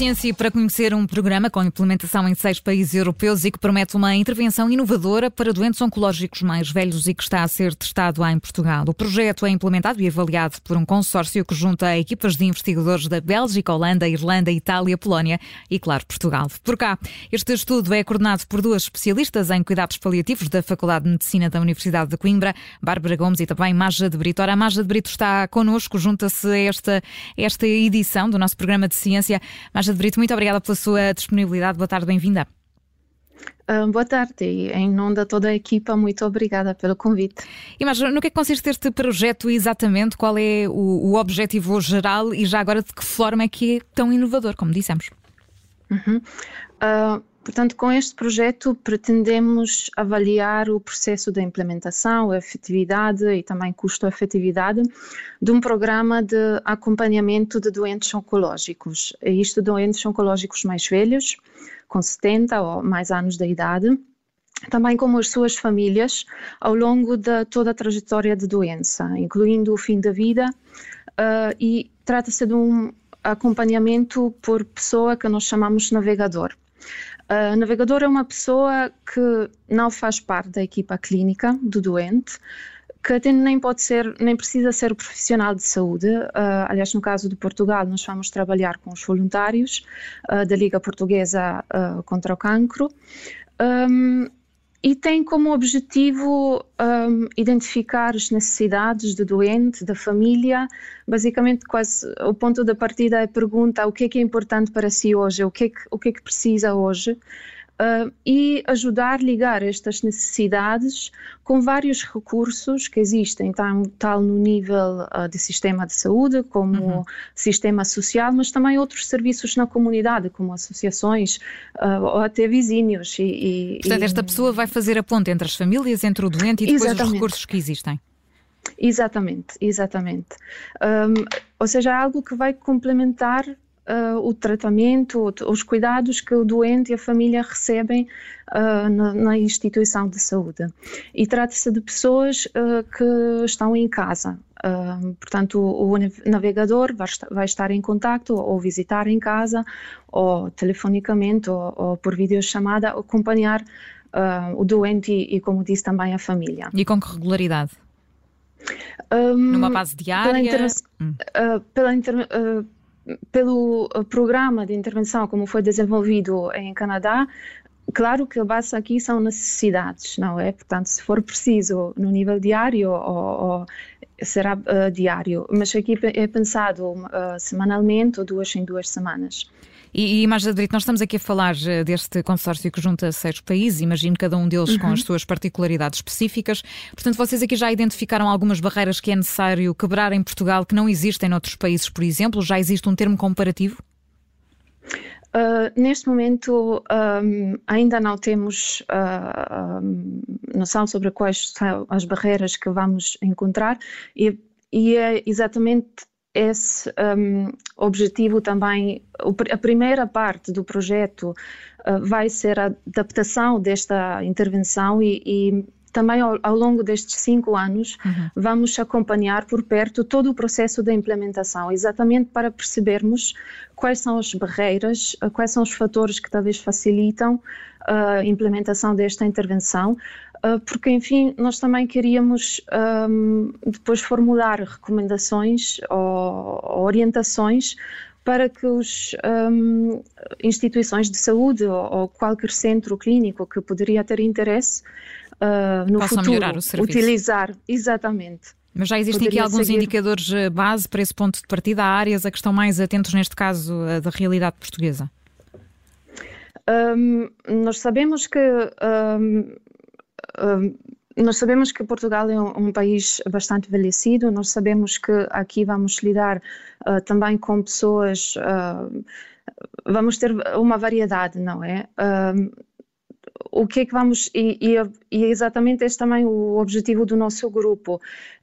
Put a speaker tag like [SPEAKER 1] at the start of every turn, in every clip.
[SPEAKER 1] Ciência para conhecer um programa com implementação em seis países europeus e que promete uma intervenção inovadora para doentes oncológicos mais velhos e que está a ser testado em Portugal. O projeto é implementado e avaliado por um consórcio que junta equipas de investigadores da Bélgica, Holanda, Irlanda, Itália, Polónia e, claro, Portugal. Por cá, este estudo é coordenado por duas especialistas em cuidados paliativos da Faculdade de Medicina da Universidade de Coimbra, Bárbara Gomes e também Maja de Brito. Ora, a Maja de Brito está connosco, junta-se a esta, esta edição do nosso programa de ciência. De Brito, muito obrigada pela sua disponibilidade. Boa tarde, bem-vinda.
[SPEAKER 2] Uh, boa tarde e em nome de toda a equipa, muito obrigada pelo convite.
[SPEAKER 1] E mas no que é que consiste este projeto exatamente? Qual é o, o, objetivo geral e já agora de que forma é que é tão inovador, como dissemos?
[SPEAKER 2] Uhum. Uh, portanto, com este projeto pretendemos avaliar o processo de implementação, a efetividade e também custo-efetividade de um programa de acompanhamento de doentes oncológicos. Isto doentes oncológicos mais velhos, com 70 ou mais anos de idade, também como as suas famílias ao longo de toda a trajetória de doença, incluindo o fim da vida, uh, e trata-se de um acompanhamento por pessoa que nós chamamos navegador. Uh, navegador é uma pessoa que não faz parte da equipa clínica do doente, que até nem pode ser, nem precisa ser profissional de saúde. Uh, aliás, no caso de Portugal, nós vamos trabalhar com os voluntários uh, da Liga Portuguesa uh, contra o Cancro. Um, e tem como objetivo um, identificar as necessidades do doente, da família. Basicamente, quase o ponto da partida é a pergunta: o que é que é importante para si hoje? O que é que, o que, é que precisa hoje? Uh, e ajudar a ligar estas necessidades com vários recursos que existem, tal, tal no nível uh, de sistema de saúde, como uhum. sistema social, mas também outros serviços na comunidade, como associações uh, ou até vizinhos. E,
[SPEAKER 1] e, Portanto, esta pessoa vai fazer a ponte entre as famílias, entre o doente e depois Exatamente. os recursos que existem.
[SPEAKER 2] Exatamente, exatamente. Um, ou seja, é algo que vai complementar uh, o tratamento, os cuidados que o doente e a família recebem uh, na, na, instituição de saúde. E trata-se de pessoas uh, que estão em casa. portanto, o, o, navegador vai estar, vai estar em contato ou visitar em casa, ou telefonicamente, ou, ou por videochamada, acompanhar o doente e, e, como disse, também a família.
[SPEAKER 1] E com que regularidade? Um, Numa base diária? Pela, inter...
[SPEAKER 2] hum. pela inter... pelo eh, programa de intervenção como foi desenvolvido em Canadá, claro que a base aqui são necessidades, não é? Portanto, se for preciso no nível diário, ou, ou será uh, diário, mas aqui é pensado uh, semanalmente ou duas em duas semanas.
[SPEAKER 1] E, e mais Brito, nós estamos aqui a falar eh, deste consórcio que junta seis países, imagino cada um deles uhum. com as suas particularidades específicas. Portanto, vocês aqui já identificaram algumas barreiras que é necessário quebrar em Portugal que não existem noutros países, por exemplo? Já existe um termo comparativo?
[SPEAKER 2] Uh, neste momento um, ainda não temos uh, um, noção sobre quais são as barreiras que vamos encontrar e, e é exatamente esse um, objetivo também, a primeira parte do projeto uh, vai ser a adaptação desta intervenção e, e também ao, ao, longo destes cinco anos uhum. vamos acompanhar por perto todo o processo da implementação, exatamente para percebermos quais são as barreiras, uh, quais são os fatores que talvez facilitam a implementação desta intervenção, ah, porque, enfim, nós também queríamos um, depois formular recomendações ou, orientações para que as um, instituições de saúde ou, ou, qualquer centro clínico que poderia ter interesse uh, no futuro
[SPEAKER 1] utilizar,
[SPEAKER 2] exatamente.
[SPEAKER 1] Mas já existem aqui alguns seguir. indicadores eh, base para esse ponto de partida, há áreas a que estão mais atentos, neste caso, da realidade portuguesa?
[SPEAKER 2] Um, nós sabemos que um, nós sabemos que Portugal é um, um, país bastante envelhecido, nós sabemos que aqui vamos lidar uh, também com pessoas, uh, vamos ter uma variedade, não é? Uh, o que é que vamos, e, e, e, exatamente este também o objetivo do nosso grupo,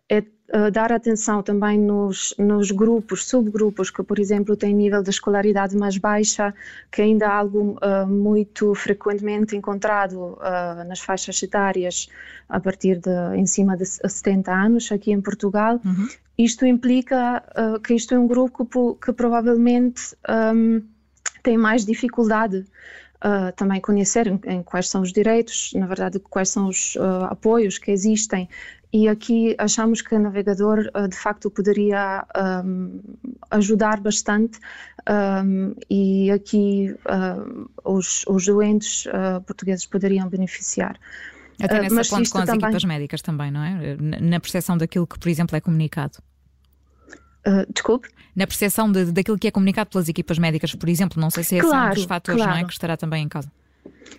[SPEAKER 2] é uh, dar atenção também nos, nos grupos, subgrupos que, por exemplo, têm nível de escolaridade mais baixa, que ainda é algo uh, muito frequentemente encontrado uh, nas faixas etárias a partir de em cima de 70 anos aqui em Portugal. Uhum. Isto implica que isto é um grupo que, que provavelmente um, têm mais dificuldade uh, também conhecer em, em, quais são os direitos, na verdade, quais são os uh, apoios que existem. E aqui achamos que o navegador, uh, de facto, poderia um, ajudar bastante. Um, e aqui os, os, doentes portugueses poderiam beneficiar.
[SPEAKER 1] Até nessa ponte com as também... equipas médicas também, não é? Na percepção daquilo que, por exemplo, é comunicado.
[SPEAKER 2] Uh, desculpe?
[SPEAKER 1] Na percepção de, daquilo que é comunicado pelas equipas médicas, por exemplo, não sei se é claro, um dos fatores claro. não é, que estará também em causa.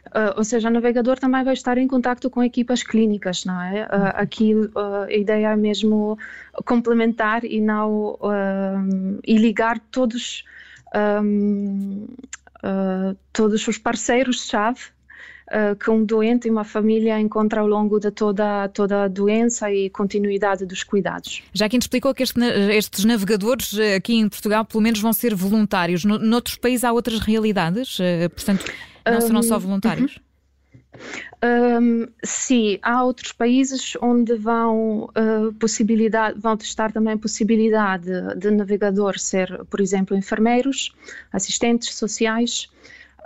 [SPEAKER 2] Uh, ou seja, o navegador também vai estar em contato com equipas clínicas, não é? Uh, aqui uh, a ideia é mesmo complementar e não e ligar todos um, todos os parceiros-chave uh, que um doente e uma família encontram ao longo de toda, toda a doença e continuidade dos cuidados.
[SPEAKER 1] Já que nos explicou que este, estes navegadores eh, aqui em Portugal, pelo menos, vão ser voluntários. No, noutros países há outras realidades, uh, portanto, não serão só voluntários? Uhum.
[SPEAKER 2] Um, sim, há outros países onde vão, uh, possibilidade, vão testar também a possibilidade de navegador ser, por exemplo, enfermeiros, assistentes sociais,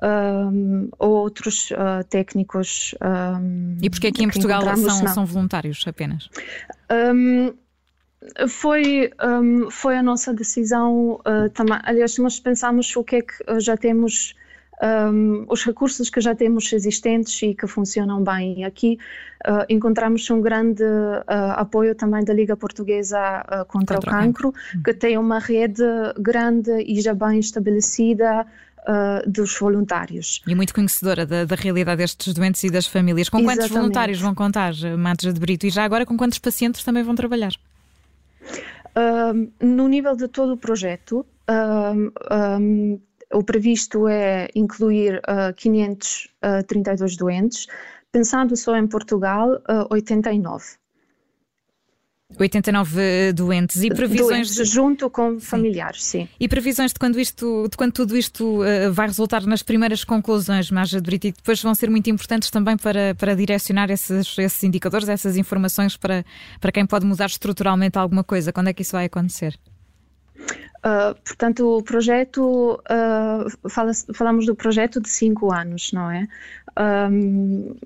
[SPEAKER 2] um, outros uh, técnicos. Um,
[SPEAKER 1] e porque aqui em Portugal são, são, voluntários apenas?
[SPEAKER 2] Um, foi, foi a nossa decisão uh, também. Aliás, nós pensamos o que é que já temos. Um, os recursos que já temos existentes e que funcionam bem. Aqui uh, encontramos um grande uh, apoio também da Liga Portuguesa uh, contra, contra, o Cancro, cancro, que tem uma rede grande e já bem estabelecida uh, dos voluntários.
[SPEAKER 1] E muito conhecedora da, da, realidade destes doentes e das famílias. Com quantos Exatamente. voluntários vão contar, Matos de Brito? E já agora com quantos pacientes também vão trabalhar?
[SPEAKER 2] Uh, no nível de todo o projeto, uh, um, o previsto é incluir uh, 532 doentes, pensando só em Portugal, uh, 89.
[SPEAKER 1] 89 doentes e previsões
[SPEAKER 2] doentes, de... junto com familiares, sim. sim.
[SPEAKER 1] E previsões de quando isto, de quando tudo isto uh, vai resultar nas primeiras conclusões, Marja de Brito, e depois vão ser muito importantes também para, para direcionar esses, esses indicadores, essas informações para, para quem pode mudar estruturalmente alguma coisa. Quando é que isso vai acontecer?
[SPEAKER 2] Uh, portanto, o projeto, uh, fala, falamos do projeto de cinco anos, não é? Um,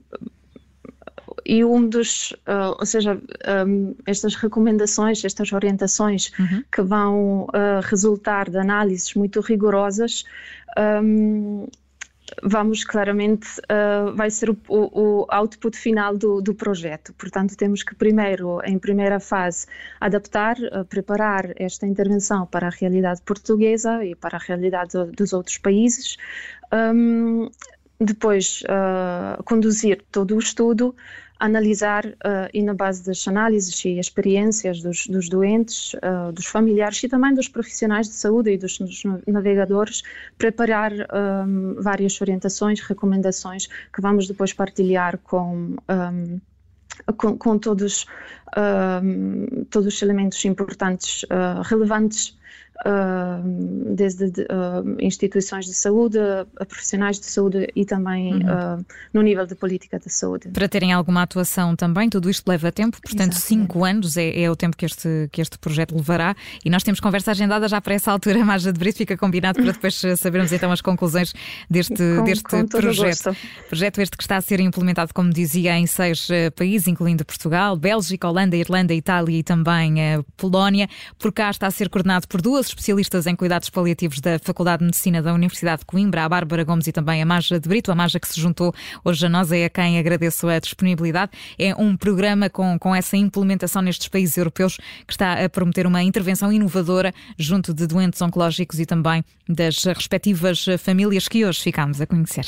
[SPEAKER 2] e um dos, uh, ou seja, um, estas recomendações, estas orientações uhum. que vão uh, resultar de análises muito rigorosas, um, vamos claramente, uh, vai ser o, o, output final do, do, projeto. Portanto, temos que primeiro, em primeira fase, adaptar, uh, preparar esta intervenção para a realidade portuguesa e para a realidade do, dos outros países. Um, depois, uh, conduzir todo o estudo, analisar uh, e na base das análises e experiências dos, dos doentes, uh, dos familiares e também dos profissionais de saúde e dos, dos navegadores, preparar um, várias orientações, recomendações que vamos depois partilhar com um, com, com, todos, um, todos os elementos importantes, uh, relevantes desde de, instituições de saúde, a profissionais de saúde e também uhum. uh, no nível de política de saúde.
[SPEAKER 1] Para terem alguma atuação também, tudo isto leva tempo, portanto, Exatamente. cinco anos é, é, o tempo que este, que este projeto levará e nós temos conversa agendada já para essa altura, Marja de Brito, fica combinado para depois sabermos então as conclusões deste, com, deste com projeto. Projeto este que está a ser implementado, como dizia, em seis uh, países, incluindo Portugal, Bélgica, Holanda, Irlanda, Itália e também uh, Polónia. Por cá está a ser coordenado por duas especialistas em cuidados paliativos da Faculdade de Medicina da Universidade de Coimbra, a Bárbara Gomes e também a Maja de Brito. A Maja que se juntou hoje a nós é a quem agradeço a disponibilidade. É um programa com, com essa implementação nestes países europeus que está a prometer uma intervenção inovadora junto de doentes oncológicos e também das respectivas famílias que hoje ficamos a conhecer.